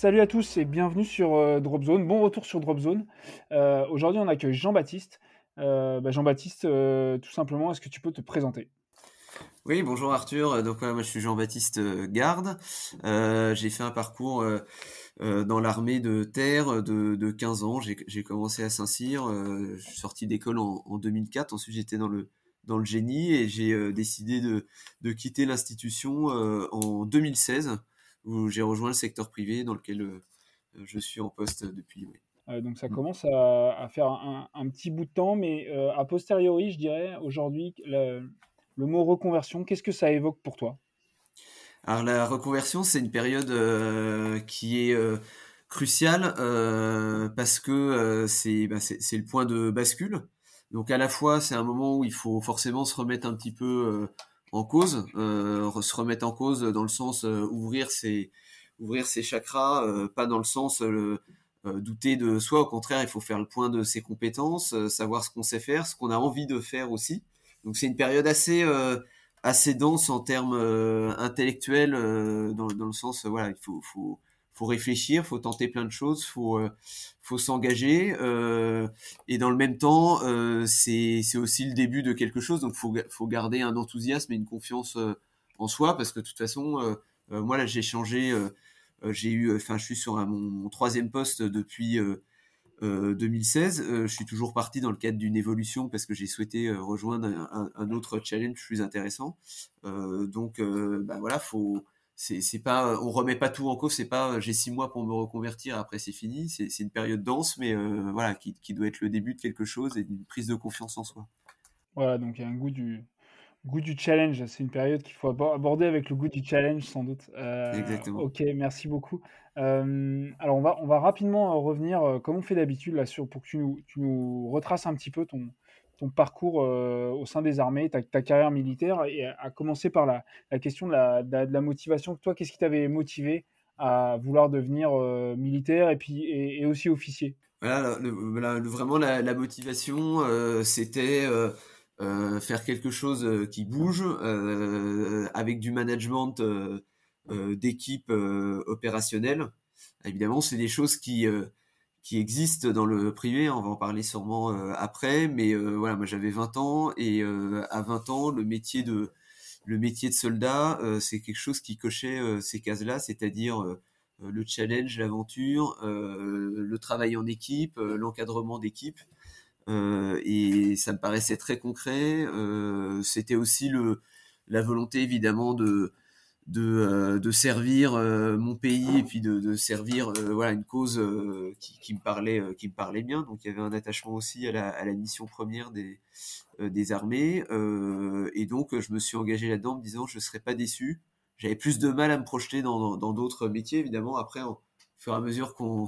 Salut à tous et bienvenue sur euh, Dropzone. Bon retour sur Dropzone. Euh, Aujourd'hui, on accueille Jean-Baptiste. Euh, bah, Jean-Baptiste, tout simplement, est-ce que tu peux te présenter? Oui, bonjour Arthur. Donc voilà, moi je suis Jean-Baptiste Garde. J'ai fait un parcours dans l'armée de terre de, de 15 ans. J'ai commencé à Saint-Cyr. je suis sorti d'école en, en 2004. Ensuite, j'étais dans le génie et j'ai décidé de, quitter l'institution en 2016 où j'ai rejoint le secteur privé dans lequel euh, je suis en poste depuis. oui. Euh, Donc ça Mm. commence à, à faire un, un petit bout de temps, mais euh, a posteriori, je dirais, aujourd'hui, le, le mot reconversion, qu'est-ce que ça évoque pour toi? Alors la reconversion, c'est une période euh, qui est euh, cruciale euh, parce que euh, c'est bah, c'est le point de bascule. Donc à la fois, c'est un moment où il faut forcément se remettre un petit peu euh, en cause, euh, se remettre en cause dans le sens euh, ouvrir ses ouvrir ses chakras, euh, pas dans le sens euh, douter de soi. Au contraire, il faut faire le point de ses compétences, savoir ce qu'on sait faire, ce qu'on a envie de faire aussi. Donc c'est une période assez assez dense en termes intellectuels, dans, dans le sens, voilà, il faut, faut, faut réfléchir, faut tenter plein de choses, faut, euh, faut s'engager, euh, et dans le même temps, euh, c'est, c'est aussi le début de quelque chose, donc faut, faut garder un enthousiasme et une confiance euh, en soi, parce que de toute façon, euh, moi là, j'ai changé, j'ai eu, enfin, je suis sur un- mon, troisième poste depuis. euh, euh, 2016. Euh, je suis toujours parti dans le cadre d'une évolution parce que j'ai souhaité rejoindre un, autre challenge plus intéressant. Donc, bah voilà, faut, c'est, pas, on remet pas tout en cause. C'est pas, euh, j'ai six mois pour me reconvertir, après c'est fini. C'est, une période dense, mais euh, voilà, qui, qui doit être le début de quelque chose et d'une prise de confiance en soi. Voilà, donc il y a un goût du, goût du challenge. C'est une période qu'il faut abo- aborder avec le goût du challenge, sans doute. Euh, Exactement. ok, merci beaucoup. Euh, alors, on va, on va rapidement euh, revenir, euh, comme on fait d'habitude, là, sur, pour que tu nous, tu nous retraces un petit peu ton, ton parcours euh, au sein des armées, ta, carrière militaire, et à, commencer par la, question de la, motivation. Toi, qu'est-ce qui t'avait motivé à vouloir devenir euh, militaire et, puis, et, aussi officier? Voilà, vraiment la, motivation, euh, c'était faire quelque chose qui bouge avec du management d'équipe opérationnelle. Évidemment, c'est des choses qui qui existent dans le privé. On va en parler sûrement euh, après, mais euh, voilà, moi j'avais 20 ans et euh, à 20 ans, le métier de le métier de soldat, c'est quelque chose qui cochait ces cases-là, c'est-à-dire le challenge, l'aventure, le travail en équipe, l'encadrement d'équipe. Et ça me paraissait très concret. C'était aussi le, la volonté évidemment de, de, euh, de servir euh, mon pays et puis de, de servir euh, voilà, une cause qui, qui, me parlait, qui me parlait bien. Donc il y avait un attachement aussi à la, à la mission première des, des armées. Et donc je me suis engagé là-dedans en me disant je serais pas déçu. J'avais plus de mal à me projeter dans dans d'autres métiers, évidemment. Après, au fur et à mesure qu'on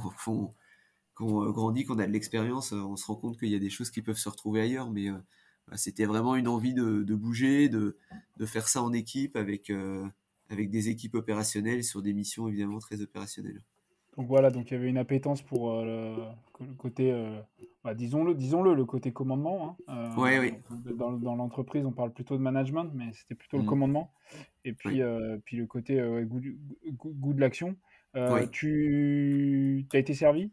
qu'on grandit, qu'on a de l'expérience, on se rend compte qu'il y a des choses qui peuvent se retrouver ailleurs. Mais euh, voilà, c'était vraiment une envie de, de bouger, de, de faire ça en équipe avec, euh, avec des équipes opérationnelles sur des missions évidemment très opérationnelles. Donc voilà, donc il y avait une appétence pour euh, le, le côté, euh, bah, disons-le, disons-le, le côté commandement. Hein. Oui, Euh, oui. Dans, dans l'entreprise, on parle plutôt de management, mais c'était plutôt le Mhm. commandement. Et puis, Oui. puis le côté goût, du- goût- goût de l'action. Oui. Tu as été servi?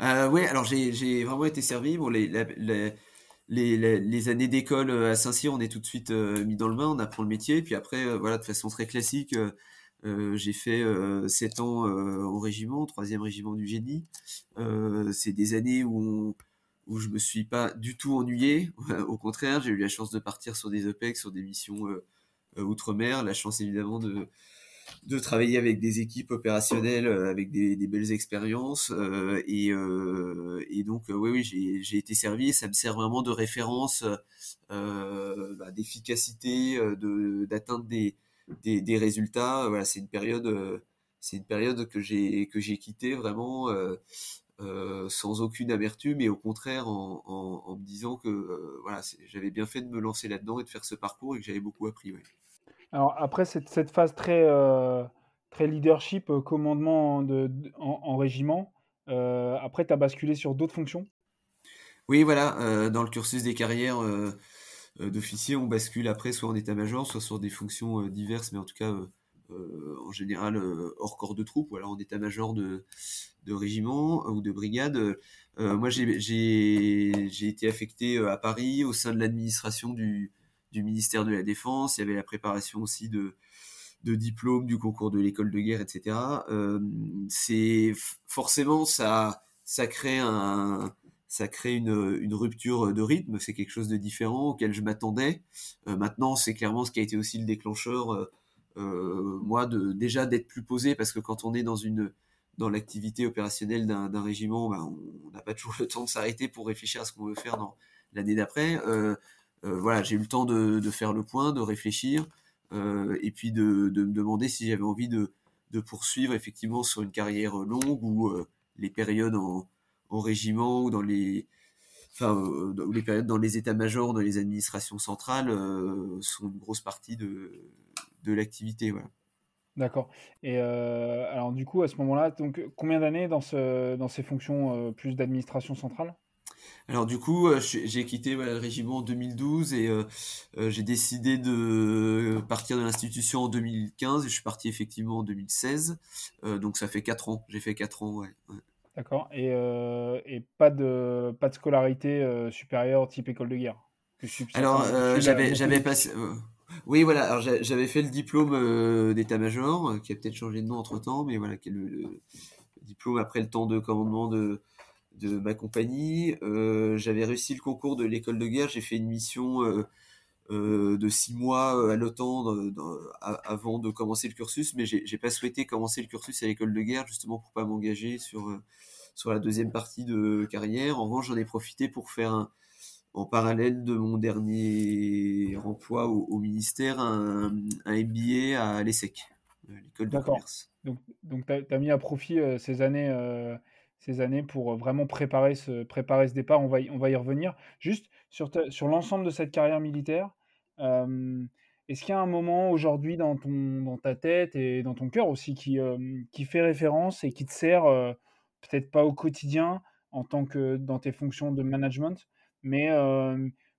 Ouais, alors j'ai vraiment été servi. Bon, les, la- la- les, années d'école euh, à Saint-Cyr, on est tout de suite euh, mis dans le bain, on apprend le métier. Puis après, euh, voilà, de façon très classique, j'ai fait 7 ans au régiment, troisième régiment du génie. c'est des années où, où je me suis pas du tout ennuyé. Au contraire, j'ai eu la chance de partir sur des OPEX, sur des missions outre-mer. La chance évidemment de, de travailler avec des équipes opérationnelles euh, avec des, belles expériences euh, et, euh, et, donc oui oui j'ai été servi ça me sert vraiment de référence bah, d'efficacité de d'atteindre des, des, résultats voilà c'est une période une période que j'ai que j'ai quitté vraiment sans aucune amertume et au contraire en, en, me disant que voilà j'avais bien fait de me lancer là-dedans et de faire ce parcours et que j'avais beaucoup appris. Alors après cette, phase très, euh, très leadership, euh, commandement de, en, régiment, euh, après tu as basculé sur d'autres fonctions? Oui, voilà, dans le cursus des carrières d'officier, on bascule après soit en état-major, soit sur des fonctions diverses, mais en tout cas en général hors corps de troupe, voilà, en état-major de, de régiment ou de brigade. moi, j'ai été affecté à Paris au sein de l'administration du, du ministère de la Défense, il y avait la préparation aussi de, de diplômes du concours de l'école de guerre, etc. Euh, c'est forcément ça, ça crée un, ça crée une, rupture de rythme. C'est quelque chose de différent auquel je m'attendais. Euh, maintenant, c'est clairement ce qui a été aussi le déclencheur, euh moi, de déjà d'être plus posé, parce que quand on est dans une dans l'activité opérationnelle d'un régiment, ben, on n'a pas toujours le temps de s'arrêter pour réfléchir à ce qu'on veut faire dans l'année d'après. Euh, voilà, j'ai eu le temps de, faire le point, de réfléchir, euh, et puis de, me demander si j'avais envie de, poursuivre effectivement sur une carrière longue ou euh, les périodes en, régiment ou dans les enfin les périodes dans les états-majors, dans les administrations centrales sont une grosse partie de, l'activité. D'accord. Et alors du coup, à ce moment-là, donc combien d'années dans ces fonctions plus d'administration centrale? Alors du coup, euh, j'ai quitté le régiment en 2012 et euh, euh, j'ai décidé de partir de l'institution en 2015 et je suis parti effectivement en 2016. donc ça fait 4 ans. J'ai fait 4 ans, ouais. D'accord. Et, et, pas, de, pas de scolarité supérieure type école de guerre Alors j'avais passé... Oui, voilà. Alors j'avais fait le diplôme d'état-major, qui a peut-être changé de nom entre temps, mais voilà, qui est le, diplôme après le temps de commandement de, de ma compagnie. Euh, j'avais réussi le concours de l'école de guerre. J'ai fait une mission euh, euh, de six mois à l'OTAN avant de commencer le cursus, mais j'ai pas souhaité commencer le cursus à l'école de guerre justement pour pas m'engager sur sur la deuxième partie de carrière. En revanche, j'en ai profité pour faire en parallèle de mon dernier emploi au, ministère un, MBA à l'ESSEC, l'école de commerce. Donc, donc tu as, mis à profit ces années ces années pour vraiment préparer ce, préparer ce départ. On va, y, on va y revenir. Juste sur, sur l'ensemble de cette carrière militaire, est-ce qu'il y a un moment aujourd'hui dans, dans ta tête et dans ton cœur aussi qui, qui fait référence et qui te sert, peut-être pas au quotidien en tant que dans tes fonctions de management, mais,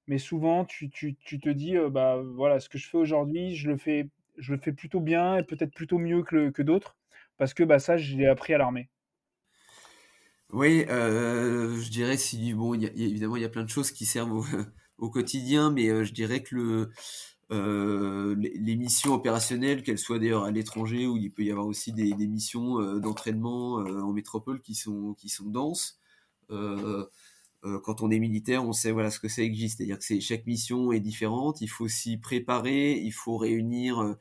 mais souvent tu, tu, tu, te dis, bah voilà, ce que je fais aujourd'hui, je le fais, je le fais plutôt bien et peut-être plutôt mieux que, que d'autres, parce que bah, ça, je l'ai appris à l'armée. Oui, euh, je dirais si bon, y a, évidemment il y a plein de choses qui servent au, au quotidien, mais euh, je dirais que le euh, les, missions opérationnelles, qu'elles soient d'ailleurs à l'étranger ou il peut y avoir aussi des, des missions euh, d'entraînement euh, en métropole qui sont qui sont denses. quand on est militaire, on sait voilà ce que ça existe, c'est-à-dire que c'est chaque mission est différente. Il faut s'y préparer, il faut réunir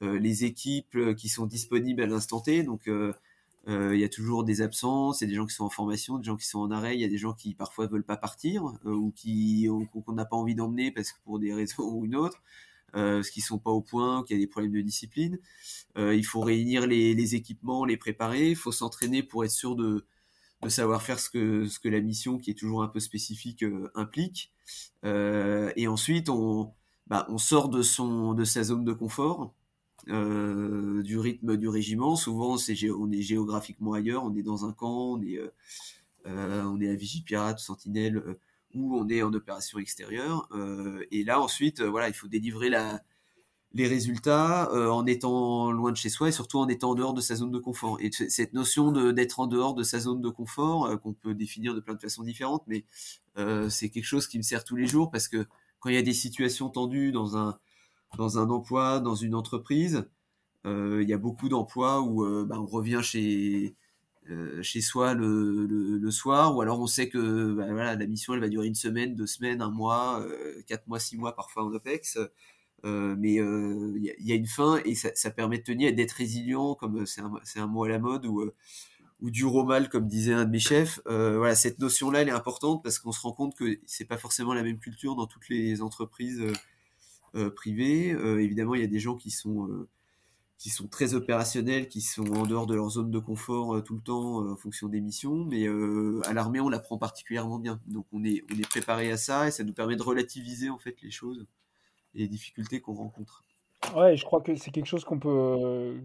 les équipes qui sont disponibles à l'instant T. Donc euh, il y a toujours des absences, il y a des gens qui sont en formation, des gens qui sont en arrêt, il y a des gens qui parfois veulent pas partir euh, ou qui qu'on n'a pas envie d'emmener parce que pour des raisons ou une autre, euh, parce qu'ils sont pas au point, qu'il y a des problèmes de discipline. Euh, il faut réunir les, équipements, les préparer, il faut s'entraîner pour être sûr de, de savoir faire ce que ce que la mission qui est toujours un peu spécifique euh, implique. et ensuite on bah, on sort de son de sa zone de confort euh, du rythme du régiment. Souvent, c'est on est géographiquement ailleurs, on est dans un camp, on est, euh, euh on est à Vigipirate, Sentinelle, ou on est en opération extérieure. et là, ensuite, voilà, il faut délivrer la, les résultats en étant loin de chez soi et surtout en étant en dehors de sa zone de confort. Et cette notion d'être en dehors de sa zone de confort, qu'on peut définir de plein de façons différentes, mais c'est quelque chose qui me sert tous les jours parce que quand il y a des situations tendues dans un dans un emploi, dans une entreprise, il y a beaucoup d'emplois où bah, on revient chez chez soi le, le, soir, ou alors on sait que bah, la mission elle va durer une semaine, deux semaines, un mois, quatre mois, six mois parfois en OPEX. mais il y, a une fin et ça, permet de tenir et d'être résilient, comme c'est un, un, mot à la mode, ou ou du mal, comme disait un de mes chefs. Euh, voilà, cette notion-là, elle est importante parce qu'on se rend compte que c'est pas forcément la même culture dans toutes les entreprises euh, euh, privées. évidemment, il y a des gens qui sont qui sont très opérationnels, qui sont en dehors de leur zone de confort tout le temps en fonction des missions. Mais à l'armée, on l'apprend particulièrement bien. Donc, on est on est préparé à ça et ça nous permet de relativiser en fait les choses et les difficultés qu'on rencontre. Ouais, je crois que c'est quelque chose qu'on peut,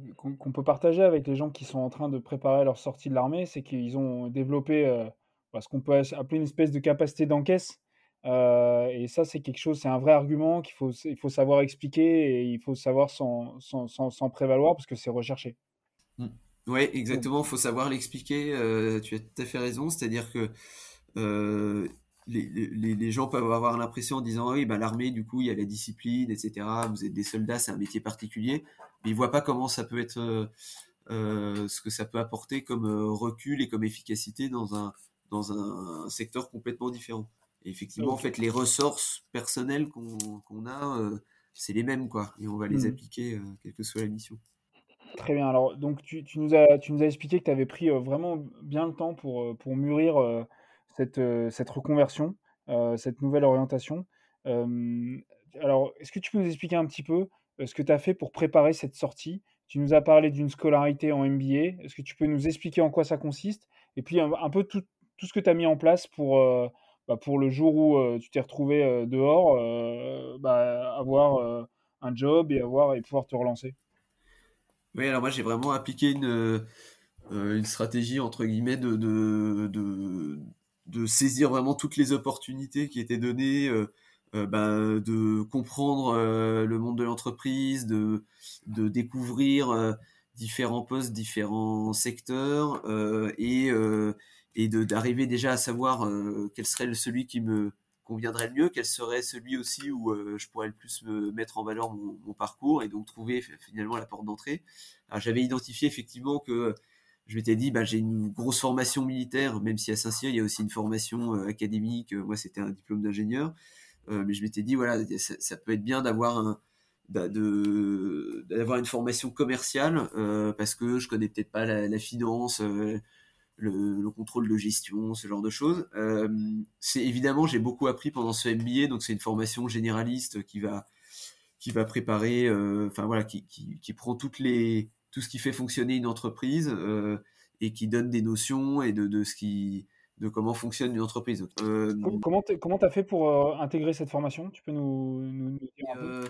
peut partager avec les gens qui sont en train de préparer leur sortie de l'armée, c'est qu'ils ont développé, euh, bah, ce qu'on peut appeler une espèce de capacité d'encaisse, euh, et ça, c'est quelque chose c'est un vrai argument qu'il faut il faut savoir expliquer et il faut savoir s'en prévaloir parce que c'est recherché. Mmh. Ouais, exactement, il faut savoir l'expliquer, euh, tu as tout à fait raison, c'est-à-dire que, les, gens peuvent avoir l'impression en disant oui, bah, l'armée, du coup, il y a la discipline, etc. Vous êtes des soldats, c'est un métier particulier. Mais ils voient pas comment ça peut être, euh, euh, ce que ça peut apporter comme euh, recul et comme efficacité dans un, dans un, secteur complètement différent. Et effectivement, en fait, les ressources personnelles qu'on a, c'est les mêmes, quoi. Et on va les mmh. appliquer, quelle que soit la mission. Très bien. Alors, donc, tu, tu, nous, as, tu nous as expliqué que tu avais pris vraiment bien le temps pour, pour mûrir cette, euh, cette reconversion, euh, cette nouvelle orientation. alors, est-ce que tu peux nous expliquer un petit peu euh, ce que tu as fait pour préparer cette sortie? Tu nous as parlé d'une scolarité en MBA. Est-ce que tu peux nous expliquer en quoi ça consiste? Et puis un, peu tout, tout, ce que tu as mis en place pour, bah, pour le jour où tu t'es retrouvé dehors, bah, avoir un job et, avoir, et pouvoir te relancer. Oui, alors moi j'ai vraiment appliqué une, une stratégie entre guillemets de, de, de, saisir vraiment toutes les opportunités qui étaient données, ben, de comprendre le monde de l'entreprise, de, de découvrir différents postes, différents secteurs et, et d'arriver déjà à savoir quel serait celui qui me conviendrait le mieux, quel serait celui aussi où je pourrais le plus me mettre en valeur mon, parcours et donc trouver finalement la porte d'entrée. J'avais identifié effectivement que je m'étais dit, bah, j'ai une grosse formation militaire, même si à Saint-Cyr, il y a aussi une formation euh, académique. Euh, moi, c'était un diplôme d'ingénieur. Euh, mais je m'étais dit, voilà, ça, peut être bien d'avoir un, d'avoir une formation commerciale parce que je connais peut-être pas la, finance, le, contrôle de gestion, ce genre de choses. c'est évidemment, j'ai beaucoup appris pendant ce MBA, donc c'est une formation généraliste qui va qui va préparer, enfin voilà, qui, qui, prend toutes les tout ce qui fait fonctionner une entreprise euh, et qui donne des notions et de, de, ce qui de comment fonctionne une entreprise. Euh, comment tu as fait pour euh, intégrer cette formation? Tu peux nous, nous, dire un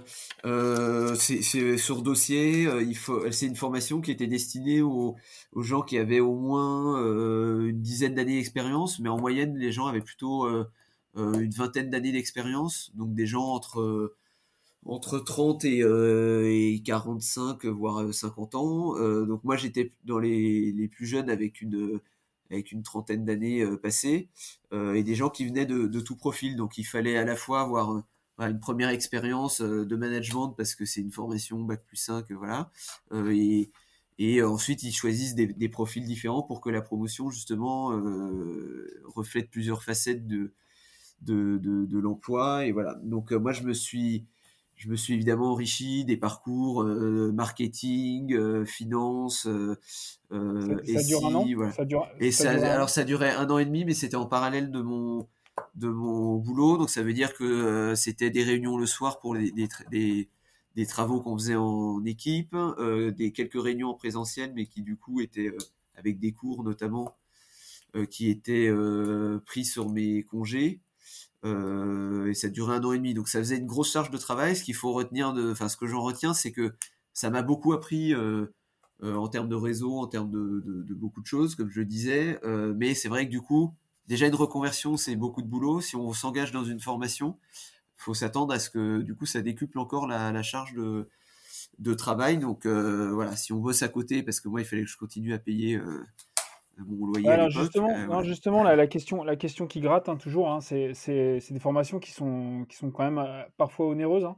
peu? C'est sur dossier. il faut. C'est une formation qui était destinée aux, aux gens qui avaient au moins une dizaine d'années d'expérience, mais en moyenne les gens avaient plutôt une vingtaine d'années d'expérience, donc des gens entre entre 30 et, euh, et 45 voire 50 euh, ans euh, donc moi j'étais dans les, les, plus jeunes avec une avec une trentaine d'années passées et des gens qui venaient de, tout profil donc il fallait à la fois avoir une première expérience de management parce que c'est une formation bac plus 5 voilà et ensuite, ils choisissent des, profils différents pour que la promotion, justement, euh, reflète plusieurs facettes de, de, de, de l'emploi. Et voilà. Donc, moi, je me suis, je me suis évidemment enrichi des parcours euh, marketing, euh, finance, euh, ça, dure un an? Ça dure, et ça, alors ça durait un an et demi, mais c'était en parallèle de mon de mon boulot, donc ça veut dire que c'était des réunions le soir pour les, des, des, travaux qu'on faisait en équipe, des quelques réunions en présentiel, mais qui du coup étaient avec des cours notamment qui étaient pris sur mes congés. Euh, et ça durait un an et demi. Donc ça faisait une grosse charge de travail. Ce qu'il faut retenir, enfin ce que j'en retiens, c'est que ça m'a beaucoup appris euh, euh, en termes de réseau, en termes de, beaucoup de choses, comme je le disais. mais c'est vrai que du coup, déjà une reconversion, c'est beaucoup de boulot. Si on s'engage dans une formation, faut s'attendre à ce que du coup ça décuple encore la, charge de travail. Donc voilà, si on bosse à côté, parce que moi il fallait que je continue à payer justement, justement la, question, la question qui gratte hein, toujours, hein, c'est des formations qui sont, qui sont quand même euh, parfois onéreuses. Hein.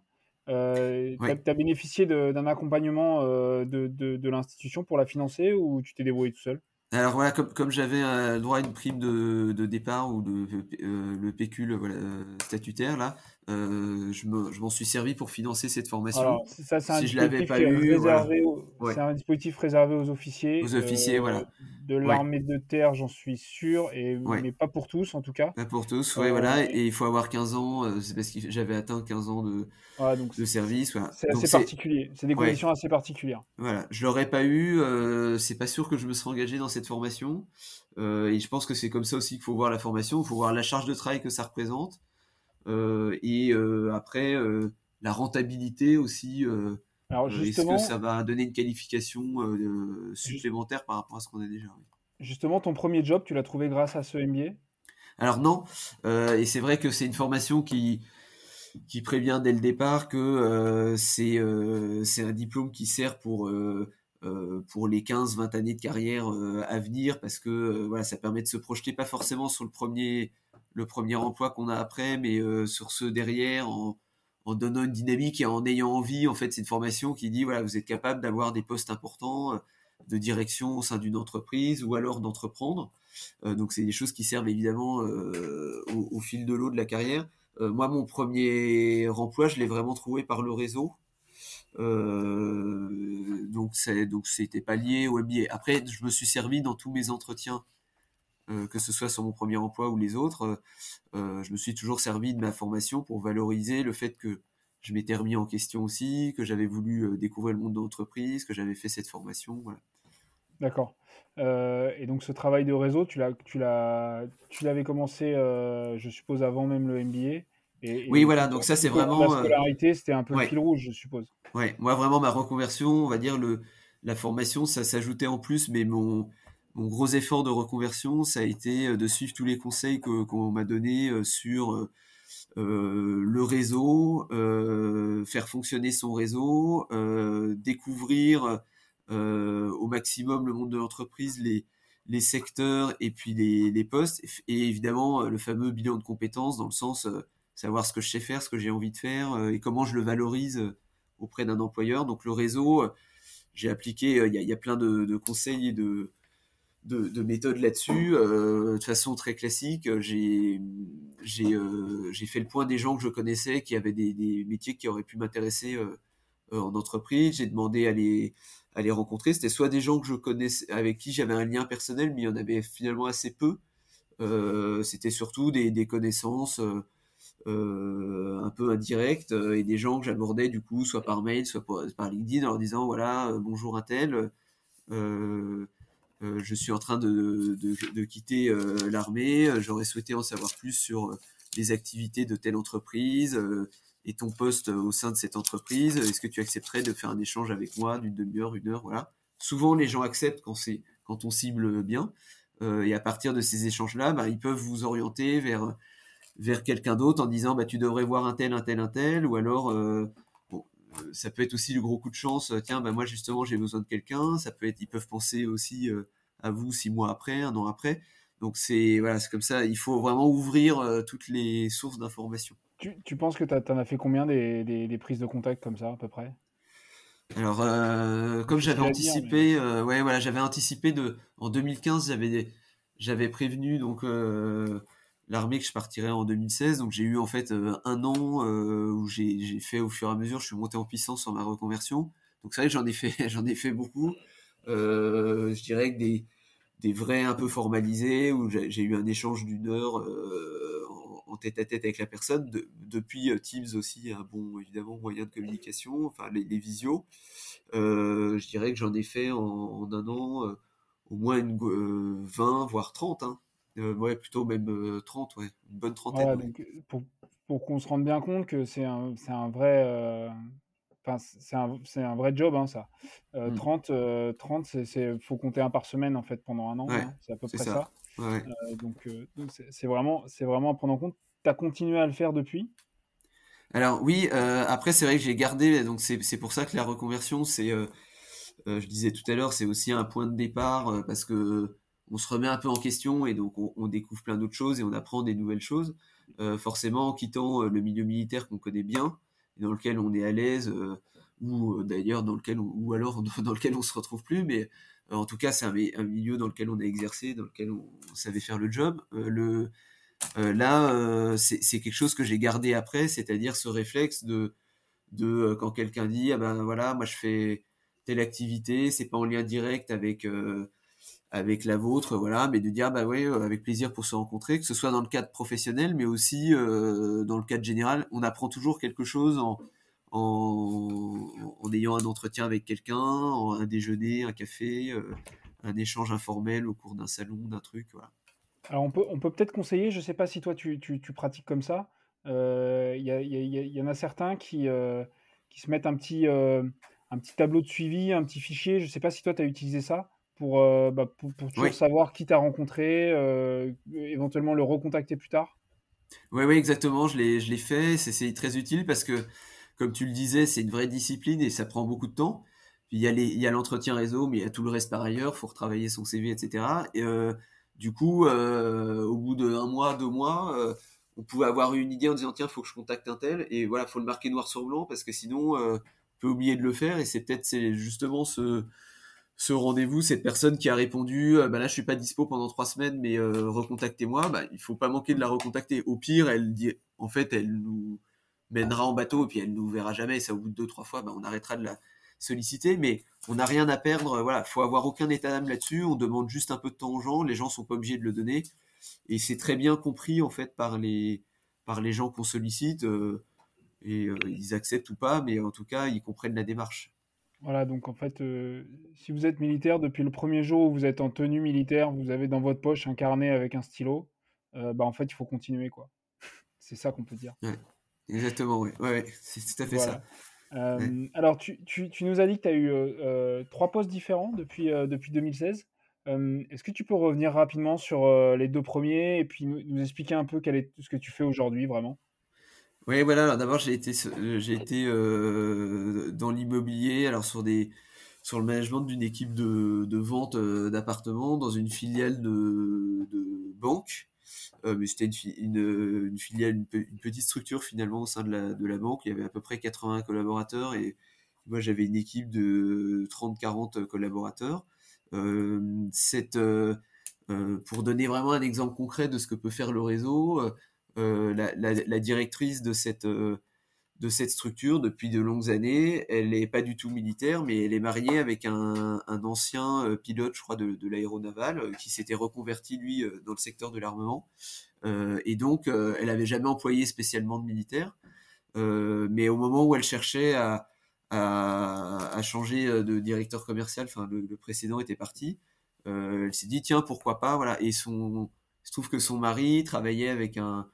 Euh, tu as, bénéficié d'un accompagnement de, de, de l'institution pour la financer ou tu t'es débrouillé tout seul? Alors voilà, comme, comme j'avais euh, droit à une prime de, de départ ou de euh, le pécule voilà, statutaire là, euh, je m'en suis servi pour financer cette formation. Alors, ça, si je l'avais pas eu, c'est un dispositif réservé aux officiers. Aux officiers, voilà. De l'armée de terre, j'en suis sûr, et mais pas pour tous en tout cas. Pas pour tous, ouais, voilà. Et il faut avoir 15 ans. c'est parce que j'avais atteint 15 ans de, de service. Voilà. C'est assez particulier. C'est des conditions assez particulières. Voilà, je l'aurais pas eu. c'est pas sûr que je me serais engagé dans cette formation. et je pense que c'est comme ça aussi qu'il faut voir la formation. Il faut voir la charge de travail que ça représente euh, et euh, après, euh, la rentabilité aussi. Alors justement, est-ce que ça va donner une qualification supplémentaire par rapport à ce qu'on a déjà Justement, ton premier job, tu l'as trouvé grâce à ce MBA Alors non, et c'est vrai que c'est une formation qui, qui prévient dès le départ que c'est un diplôme qui sert pour, pour les 15-20 années de carrière à venir, parce que voilà, ça permet de se projeter pas forcément sur le premier, le premier emploi qu'on a après, mais euh, sur ceux derrière, en, donnant une dynamique et en ayant envie, en fait, c'est une formation qui dit, voilà, vous êtes capable d'avoir des postes importants euh, de direction au sein d'une entreprise ou alors d'entreprendre. Euh, donc, c'est des choses qui servent évidemment au, fil de l'eau de la carrière. moi, mon premier emploi, je l'ai vraiment trouvé par le réseau. Donc, donc, c'était pas lié au MBA. Après, je me suis servi dans tous mes entretiens euh, que ce soit sur mon premier emploi ou les autres, euh, euh, je me suis toujours servi de ma formation pour valoriser le fait que je m'étais remis en question aussi, que j'avais voulu découvrir le monde de l'entreprise, que j'avais fait cette formation. Voilà. D'accord. et donc ce travail de réseau, tu tu l'as, tu l'avais commencé, je suppose, avant même le MBA. Et, oui, voilà. Donc ça, c'est vraiment. La scolarité, c'était un peu le fil rouge, je suppose. Ouais. Moi, vraiment, ma reconversion, on va dire le, la formation, ça s'ajoutait en plus, mais mon, mon gros effort de reconversion, ça a été euh, de suivre tous les conseils qu'on m'a donnés euh, sur euh, le réseau, faire fonctionner son réseau, découvrir au maximum le monde de l'entreprise, les, les secteurs et puis les, les, postes, et évidemment le fameux bilan de compétences dans le sens savoir ce que je sais faire, ce que j'ai envie de faire et comment je le valorise auprès d'un employeur. Donc le réseau, j'ai appliqué, il y, a plein de, conseils et de de, méthodes là-dessus. Euh, de façon très classique, j'ai euh, fait le point des gens que je connaissais qui avaient des, métiers qui auraient pu m'intéresser euh, en entreprise. J'ai demandé à les, rencontrer. C'était soit des gens que je connaissais, avec qui j'avais un lien personnel, mais il y en avait finalement assez peu. C'était surtout des connaissances un peu indirectes et des gens que j'abordais du coup soit par mail, soit par, LinkedIn en leur disant voilà bonjour un tel. Euh, je suis en train de, de, quitter euh, l'armée, euh, j'aurais souhaité en savoir plus sur les activités de telle entreprise et ton poste au sein de cette entreprise. Est-ce que tu accepterais de faire un échange avec moi d'une demi-heure, une heure, voilà. Souvent, les gens acceptent quand quand on cible bien. et à partir de ces échanges-là, bah, ils peuvent vous orienter vers vers quelqu'un d'autre en disant bah tu devrais voir un tel, un tel, un tel, ou alors euh, ça peut être aussi le gros coup de chance. Euh, tiens, bah moi justement j'ai besoin de quelqu'un. Ça peut être, ils peuvent penser aussi euh, à vous six mois après, un an après. Donc c'est voilà, c'est comme ça. Il faut vraiment ouvrir toutes les sources d'informations. Tu, tu, penses que tu en as fait combien des, des, prises de contact comme ça à peu près? Alors comme j'avais anticipé, ouais voilà, j'avais anticipé de en 2015 j'avais j'avais prévenu donc l'armée que je partirais en 2016. Donc j'ai eu en fait euh, un an euh, où j'ai fait au fur et à mesure, je suis monté en puissance sur ma reconversion. Donc c'est vrai que j'en ai fait, j'en ai fait beaucoup. Euh, je dirais que des, vrais un peu formalisés où j'ai eu un échange d'une heure en, tête à tête avec la personne. depuis Teams aussi, un bon évidemment moyen de communication, enfin les, les visios. je dirais que j'en ai fait en, un an au moins une, 20 voire 30. Hein. Euh, ouais, plutôt même 30, euh, ouais, une bonne trentaine. donc, pour, pour qu'on se rende bien compte que c'est un, c'est un vrai. Euh, c'est un, c'est un vrai job, hein, ça. 30, 30 c'est, faut compter un par semaine, en fait, pendant un an. Hein, c'est à peu près ça. donc, c'est, vraiment, c'est vraiment à prendre en compte. Tu as continué à le faire depuis? Alors, oui, après, c'est vrai que j'ai gardé. Donc, c'est, c'est pour ça que la reconversion, c'est. je disais tout à l'heure, c'est aussi un point de départ parce que on se remet un peu en question et donc on, découvre plein d'autres choses et on apprend des nouvelles choses. Euh, forcément, en quittant euh, le milieu militaire qu'on connaît bien, dans lequel on est à l'aise, ou d'ailleurs dans lequel on, ou alors dans lequel on se retrouve plus, mais en tout cas c'est un, milieu dans lequel on a exercé, dans lequel on, savait faire le job. le là, c'est quelque chose que j'ai gardé après, c'est-à-dire ce réflexe de, de quand quelqu'un dit, ah ben voilà, moi je fais telle activité, c'est pas en lien direct avec avec la vôtre, voilà, mais de dire bah ouais, avec plaisir pour se rencontrer, que ce soit dans le cadre professionnel, mais aussi dans le cadre général, on apprend toujours quelque chose en, en, ayant un entretien avec quelqu'un, un déjeuner, un café, un échange informel au cours d'un salon, d'un truc. Alors on peut on peut peut-être conseiller, je sais pas si toi tu, tu, pratiques comme ça. Il y, y, y, en a certains qui, qui se mettent un petit, un petit tableau de suivi, un petit fichier. Je sais pas si toi tu as utilisé ça pour, bah, pour, toujours savoir qui t'a rencontré, éventuellement le recontacter plus tard. Oui, oui, exactement. Je l'ai fait. C'est très utile parce que, comme tu le disais, c'est une vraie discipline et ça prend beaucoup de temps. Puis il y a l'entretien réseau, mais il y a tout le reste par ailleurs. Il faut retravailler son CV, etc. Et, du coup, euh, au bout d'un mois, deux mois, euh, on pouvait avoir une idée en disant tiens, il faut que je contacte un tel. Et voilà, faut le marquer noir sur blanc parce que sinon, euh, on peut oublier de le faire. Et c'est peut-être justement ce, ce rendez-vous, cette personne qui a répondu bah là, je suis pas dispo pendant trois semaines, mais recontactez-moi. Bah, il faut pas manquer de la recontacter. Au pire, elle dit en fait, elle nous mènera en bateau et puis elle nous verra jamais. Ça, au bout de deux, trois fois, bah, on arrêtera de la solliciter, mais on n'a rien à perdre. Voilà, faut avoir aucun état d'âme là-dessus. On demande juste un peu de temps aux gens. Les gens sont pas obligés de le donner, et c'est très bien compris en fait par les gens qu'on sollicite. Euh, et euh, ils acceptent ou pas, mais en tout cas, ils comprennent la démarche. Voilà, donc en fait, euh, si vous êtes militaire, depuis le premier jour où vous êtes en tenue militaire, vous avez dans votre poche un carnet avec un stylo, bah en fait, il faut continuer, quoi. c'est ça qu'on peut dire. exactement, oui. Ouais, c'est tout à fait ça. Euh, alors, tu, nous as dit que tu as eu euh, euh, trois postes différents depuis, depuis 2016. Est-ce que tu peux revenir rapidement sur les deux premiers et puis nous, expliquer un peu quel est ce que tu fais aujourd'hui vraiment? Oui, voilà. D'abord, j'ai été, j'ai été dans l'immobilier, alors sur des sur le management d'une équipe de, de vente d'appartements dans une filiale de, de banque. Euh, mais c'était une, filiale, une, petite structure finalement au sein de la, de la banque. Il y avait à peu près 80 collaborateurs et moi j'avais une équipe de 30-40 collaborateurs. Euh, cette, euh, pour donner vraiment un exemple concret de ce que peut faire le réseau, la, la, directrice de cette de cette structure depuis de longues années. Elle n'est pas du tout militaire, mais elle est mariée avec un, ancien euh, pilote, je crois, de, de l'aéronaval, euh, qui s'était reconverti, lui, euh, dans le secteur de l'armement. et donc, elle n'avait jamais employé spécialement de militaire. mais au moment où elle cherchait à, changer de directeur commercial, enfin, le, le précédent était parti, elle s'est dit, tiens, pourquoi pas, voilà. Et son, il se trouve que son mari travaillait avec un,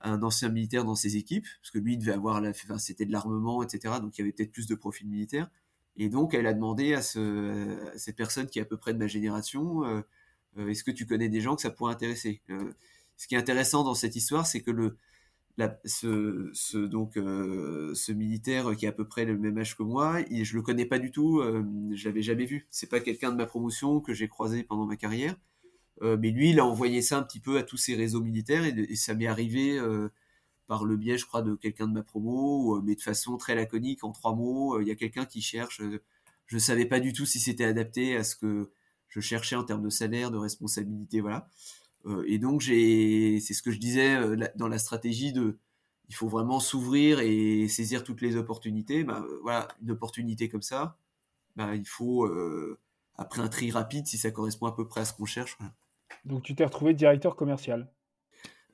ancien militaire dans ses équipes, parce que lui devait avoir, la, c'était de l'armement, etc. Donc il y avait peut-être plus de profils militaires. Et donc elle a demandé à, ce, cette personne qui est à peu près de ma génération, euh, euh, est-ce que tu connais des gens que ça pourrait intéresser? Euh, Ce qui est intéressant dans cette histoire, c'est que le, ce, donc ce militaire qui est à peu près le même âge que moi, il, je le connais pas du tout, je l'avais jamais vu. C'est pas quelqu'un de ma promotion que j'ai croisé pendant ma carrière. Euh, mais lui, il a envoyé ça un petit peu à tous ses réseaux militaires et, ça m'est arrivé euh, par le biais, je crois, de quelqu'un de ma promo, euh, mais de façon très laconique, en trois mots. Il y a quelqu'un qui cherche. je ne savais pas du tout si c'était adapté à ce que je cherchais en termes de salaire, de responsabilité, voilà. et donc j'ai, c'est ce que je disais dans la stratégie de, il faut vraiment s'ouvrir et saisir toutes les opportunités. Bah, voilà, une opportunité comme ça, bah, il faut après un tri rapide si ça correspond à peu près à ce qu'on cherche. Donc tu t'es retrouvé directeur commercial.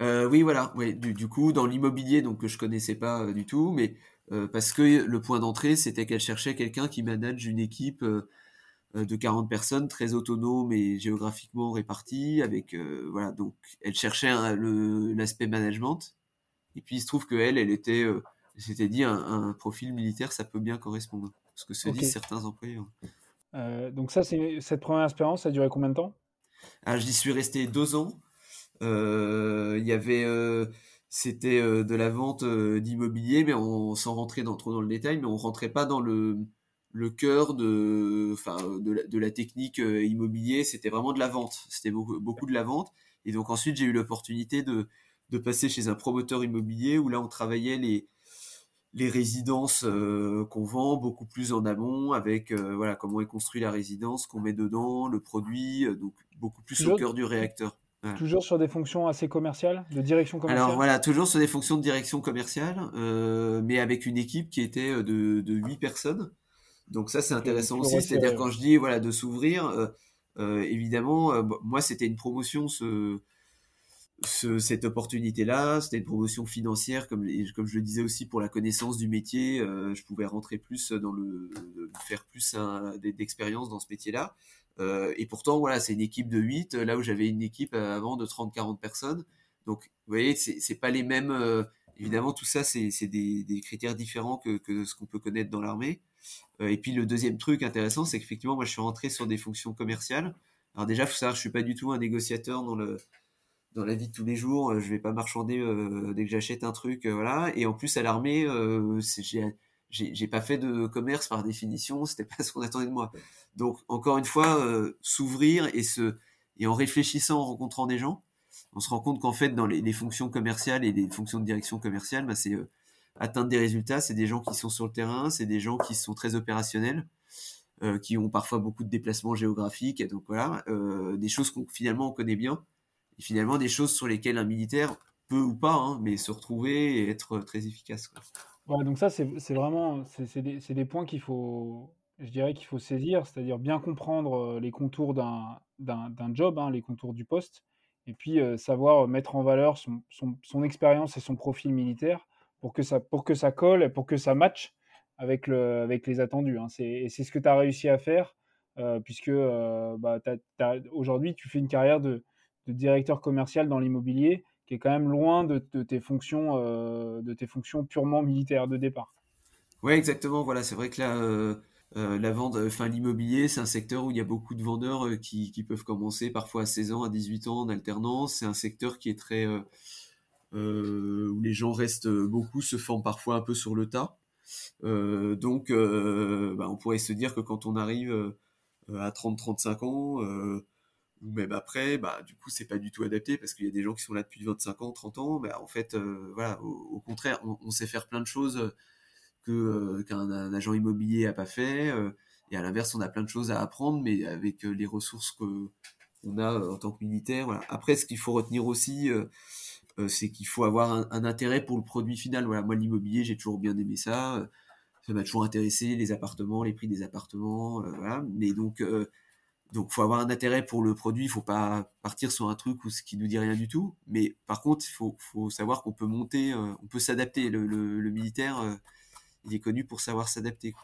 Euh, oui, voilà. Oui, du, coup, dans l'immobilier, donc que je connaissais pas euh, du tout, mais euh, parce que le point d'entrée, c'était qu'elle cherchait quelqu'un qui manage une équipe de 40 personnes, très autonome et géographiquement répartie, avec voilà. Donc, elle cherchait l'aspect management. Et puis, il se trouve que elle, elle était, s'était dit, un, profil militaire, ça peut bien correspondre, ce que se disent certains employés. donc ça, c'est cette première expérience, ça a duré combien de temps? J'y suis resté deux ans. Euh, il y avait, euh, c'était euh, de la vente d'immobilier, mais on, sans rentrer dans, trop dans le détail, mais on rentrait pas dans le, cœur de, enfin, de, la, technique immobilier. C'était vraiment de la vente. C'était beaucoup, beaucoup de la vente. Et donc ensuite, j'ai eu l'opportunité de, de passer chez un promoteur immobilier où là, on travaillait les, les résidences qu'on vend beaucoup plus en amont avec voilà comment est construit la résidence, qu'on met dedans, le produit, donc beaucoup plus au cœur du réacteur. Toujours sur des fonctions assez commerciales, de direction commerciale? Alors voilà, toujours sur des fonctions de direction commerciale, euh, mais avec une équipe qui était euh, de, de 8 personnes. Donc ça, c'est intéressant aussi. C'est-à-dire quand je dis voilà de s'ouvrir, euh, évidemment, moi, c'était une promotion, ce, ce cette opportunité-là. C'était une promotion financière, comme, comme je le disais aussi, pour la connaissance du métier. je pouvais rentrer plus dans le... faire plus d'expérience dans ce métier-là. Euh, et pourtant, voilà, c'est une équipe de 8, là où j'avais une équipe euh, avant de 30-40 personnes. Donc, vous voyez, c'est pas les mêmes. Euh, évidemment, tout ça, c'est des, des, critères différents que, que ce qu'on peut connaître dans l'armée. et puis, le deuxième truc intéressant, c'est qu'effectivement, moi, je suis rentré sur des fonctions commerciales. Alors, déjà, il faut savoir, je suis pas du tout un négociateur dans le dans la vie de tous les jours. Je vais pas marchander dès que j'achète un truc, voilà. Et en plus, à l'armée, j'ai pas fait de commerce par définition, c'était pas ce qu'on attendait de moi. Donc encore une fois, euh, s'ouvrir et en réfléchissant, en rencontrant des gens, on se rend compte qu'en fait dans les, fonctions commerciales et les fonctions de direction commerciale, bah, c'est euh, atteindre des résultats, c'est des gens qui sont sur le terrain, c'est des gens qui sont très opérationnels, euh, qui ont parfois beaucoup de déplacements géographiques, donc voilà, euh, des choses qu'on finalement on connaît bien, et finalement des choses sur lesquelles un militaire peut ou pas, hein, mais se retrouver et être très efficace. Quoi donc ça, c'est vraiment, c'est des, points qu'il faut, je dirais qu'il faut saisir, c'est-à-dire bien comprendre les contours d'un job, hein, les contours du poste, et puis savoir mettre en valeur son, son, expérience et son profil militaire pour que ça, pour que ça colle et pour que ça matche avec, le, avec les attendus. Hein. Et c'est ce que tu as réussi à faire, puisque bah, aujourd'hui, tu fais une carrière de, de directeur commercial dans l'immobilier qui est quand même loin de, tes fonctions, euh, de tes fonctions purement militaires de départ. Oui, exactement. Voilà, c'est vrai que là, euh, euh, la vente, enfin l'immobilier, c'est un secteur où il y a beaucoup de vendeurs qui, peuvent commencer parfois à 16 ans, à 18 ans en alternance. C'est un secteur qui est très où les gens restent beaucoup, se forment parfois un peu sur le tas. donc, bah, on pourrait se dire que quand on arrive à 30-35 ans, ou même après, bah, du coup, c'est pas du tout adapté parce qu'il y a des gens qui sont là depuis 25 ans, 30 ans. mais en fait, euh, voilà, au, contraire, on, sait faire plein de choses que euh, qu'un agent immobilier a pas fait. Euh, et à l'inverse, on a plein de choses à apprendre, mais avec les ressources que on a en tant que militaire. Voilà. Après, ce qu'il faut retenir aussi, c'est qu'il faut avoir un, un, intérêt pour le produit final. Voilà, moi, l'immobilier, j'ai toujours bien aimé ça. Ça m'a toujours intéressé, les appartements, les prix des appartements, voilà. Mais donc donc, faut avoir un intérêt pour le produit. Il faut pas partir sur un truc où ce qui nous dit rien du tout. Mais par contre, il faut, faut, savoir qu'on peut monter, euh, on peut s'adapter. Le, le, militaire, euh, il est connu pour savoir s'adapter.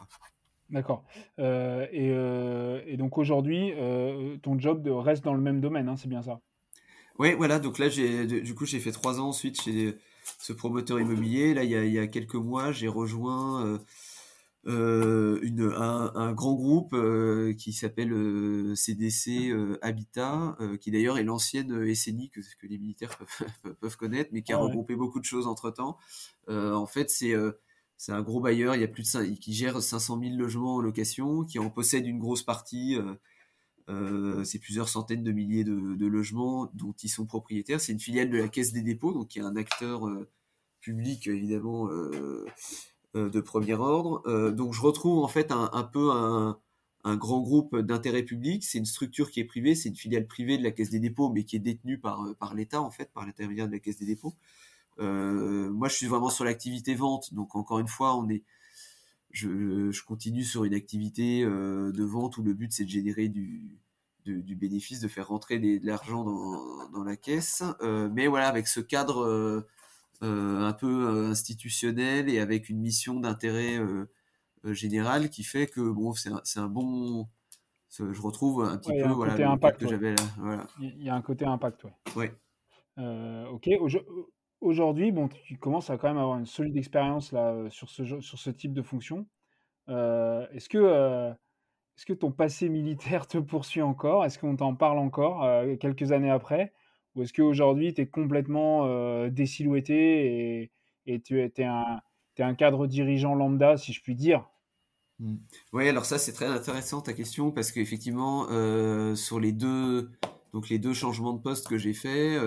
D'accord. Euh, et, et, donc aujourd'hui, ton job reste dans le même domaine, hein, c'est bien ça? Oui, voilà. Donc là, j'ai, du coup, j'ai fait trois ans ensuite chez ce promoteur immobilier. Là, il y a, il y a quelques mois, j'ai rejoint euh, une, un, un, grand groupe euh, qui s'appelle CDC euh, Habitat, qui d'ailleurs est l'ancienne SNI que, que, les militaires peuvent, peuvent, connaître, mais qui a ah regroupé beaucoup de choses entre temps. en fait, c'est c'est un gros bailleur, il y a plus de 5, qui gère 500 000 logements en location, qui en possède une grosse partie. C'est plusieurs centaines de milliers de, de, logements dont ils sont propriétaires. C'est une filiale de la Caisse des dépôts, donc qui est un acteur public évidemment de premier ordre. Euh, donc je retrouve en fait un, peu un, grand groupe d'intérêt public. C'est une structure qui est privée, c'est une filiale privée de la Caisse des dépôts, mais qui est détenue par, par l'État en fait, par l'intermédiaire de la Caisse des dépôts. Euh, moi, je suis vraiment sur l'activité vente, donc encore une fois, on est, je, continue sur une activité de vente où le but c'est de générer du, bénéfice, de faire rentrer de l'argent dans, la caisse. mais voilà, avec ce cadre euh, un peu euh, institutionnel et avec une mission d'intérêt euh, général qui fait que bon, c'est un, un, bon. Je retrouve un petit peu voilà, impact, que j'avais là. Voilà. Il y a un côté impact, ouais. Ouais. Euh, ok. Aujourd'hui, bon, tu commences à quand même avoir une solide expérience là sur ce sur ce type de fonction. Euh, est-ce que euh, est-ce que ton passé militaire te poursuit encore? Est-ce qu'on t'en parle encore quelques années après? Ou est-ce qu'aujourd'hui, tu es complètement euh, désilhouetté et, tu es, un, cadre dirigeant lambda, si je puis dire? Mmh. Oui, alors ça, c'est très intéressant ta question parce qu'effectivement, euh, sur les deux, donc les deux changements de poste que j'ai fait,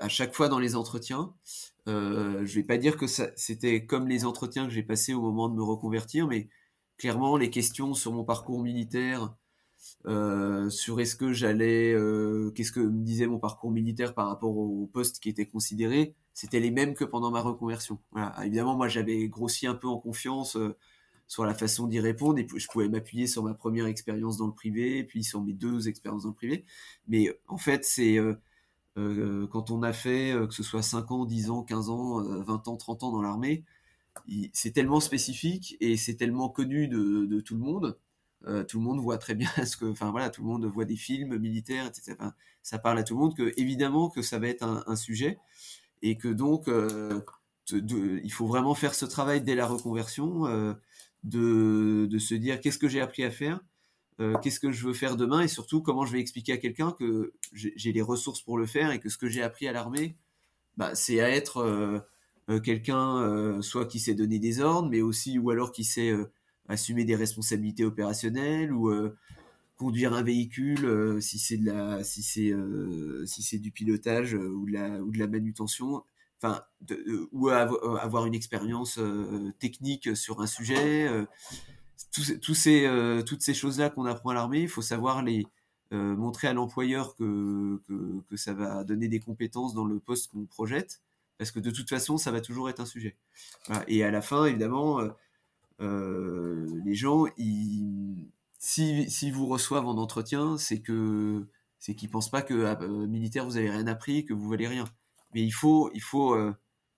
à chaque fois dans les entretiens. je vais pas dire que c'était comme les entretiens que j'ai passés au moment de me reconvertir, mais clairement les questions sur mon parcours militaire, euh, sur est-ce que j'allais, euh, qu'est-ce que me disait mon parcours militaire par rapport au poste qui était considéré, c'était les mêmes que pendant ma reconversion. Voilà. Évidemment, moi, j'avais grossi un peu en confiance euh, sur la façon d'y répondre et je pouvais m'appuyer sur ma première expérience dans le privé, puis sur mes deux expériences dans le privé. Mais en fait, c'est quand on a fait, que ce soit 5 ans, 10 ans, 15 ans, 20 ans, 30 ans dans l'armée, c'est tellement spécifique et c'est tellement connu de, de, tout le monde euh, tout le monde voit très bien ce que, enfin voilà, tout le monde voit des films militaires, etc. ça parle à tout le monde que évidemment que ça va être un, sujet et que donc euh, il faut vraiment faire ce travail dès la reconversion euh, de, de, se dire qu'est-ce que j'ai appris à faire, qu'est-ce que je veux faire demain et surtout comment je vais expliquer à quelqu'un que j'ai les ressources pour le faire et que ce que j'ai appris à l'armée, bah, c'est à être quelqu'un soit qui sait donner des ordres, mais aussi ou alors qui sait assumer des responsabilités opérationnelles ou euh, conduire un véhicule euh, si c'est de la si c'est euh, si c'est du pilotage ou de la ou de la manutention enfin ou avoir une expérience technique sur un sujet toutes ces choses là qu'on apprend à l'armée il faut savoir les montrer à l'employeur que, que, ça va donner des compétences dans le poste qu'on projette, parce que de toute façon, ça va toujours être un sujet. Et à la fin, évidemment, les gens, ils, si, si vous reçoivent en entretien, c'est que c'est qu'ils pensent pas que ah, euh, militaire vous avez rien appris, que vous valez rien. Mais il faut, il faut euh,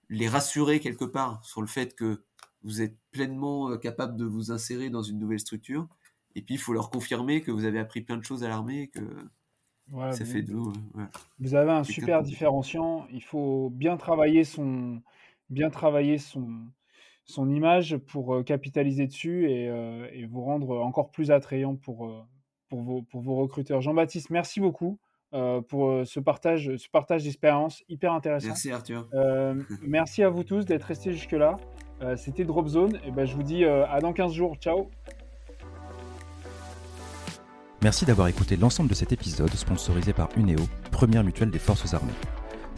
les rassurer quelque part sur le fait que vous êtes pleinement capable de vous insérer dans une nouvelle structure. Et puis il faut leur confirmer que vous avez appris plein de choses à l'armée, que ça fait de vous. Vous avez un super différenciant. Il faut bien travailler son, bien travailler son, son image pour euh, capitaliser dessus et, euh, et, vous rendre encore plus attrayant pour, euh, pour, vos, pour vos recruteurs. Jean-Baptiste, merci beaucoup pour ce partage, ce partage d'expérience hyper intéressant. Merci Arthur. merci à vous tous d'être restés jusque-là. C'était Drop Zone. Et ben, je vous dis à dans 15 jours. Ciao. Merci d'avoir écouté l'ensemble de cet épisode sponsorisé par Uneo, première mutuelle des forces armées.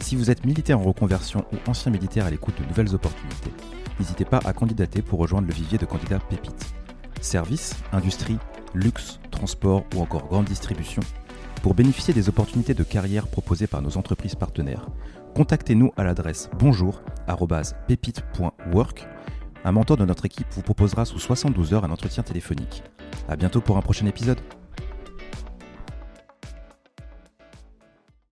Si vous êtes militaire en reconversion ou ancien militaire à l'écoute de nouvelles opportunités, n'hésitez pas à candidater pour rejoindre le vivier de candidats pépites. Services, industrie, luxe, transport ou encore grande distribution. Pour bénéficier des opportunités de carrière proposées par nos entreprises partenaires, contactez-nous à l'adresse bonjour@pépite.work. Un mentor de notre équipe vous proposera sous 72 heures un entretien téléphonique. À bientôt pour un prochain épisode.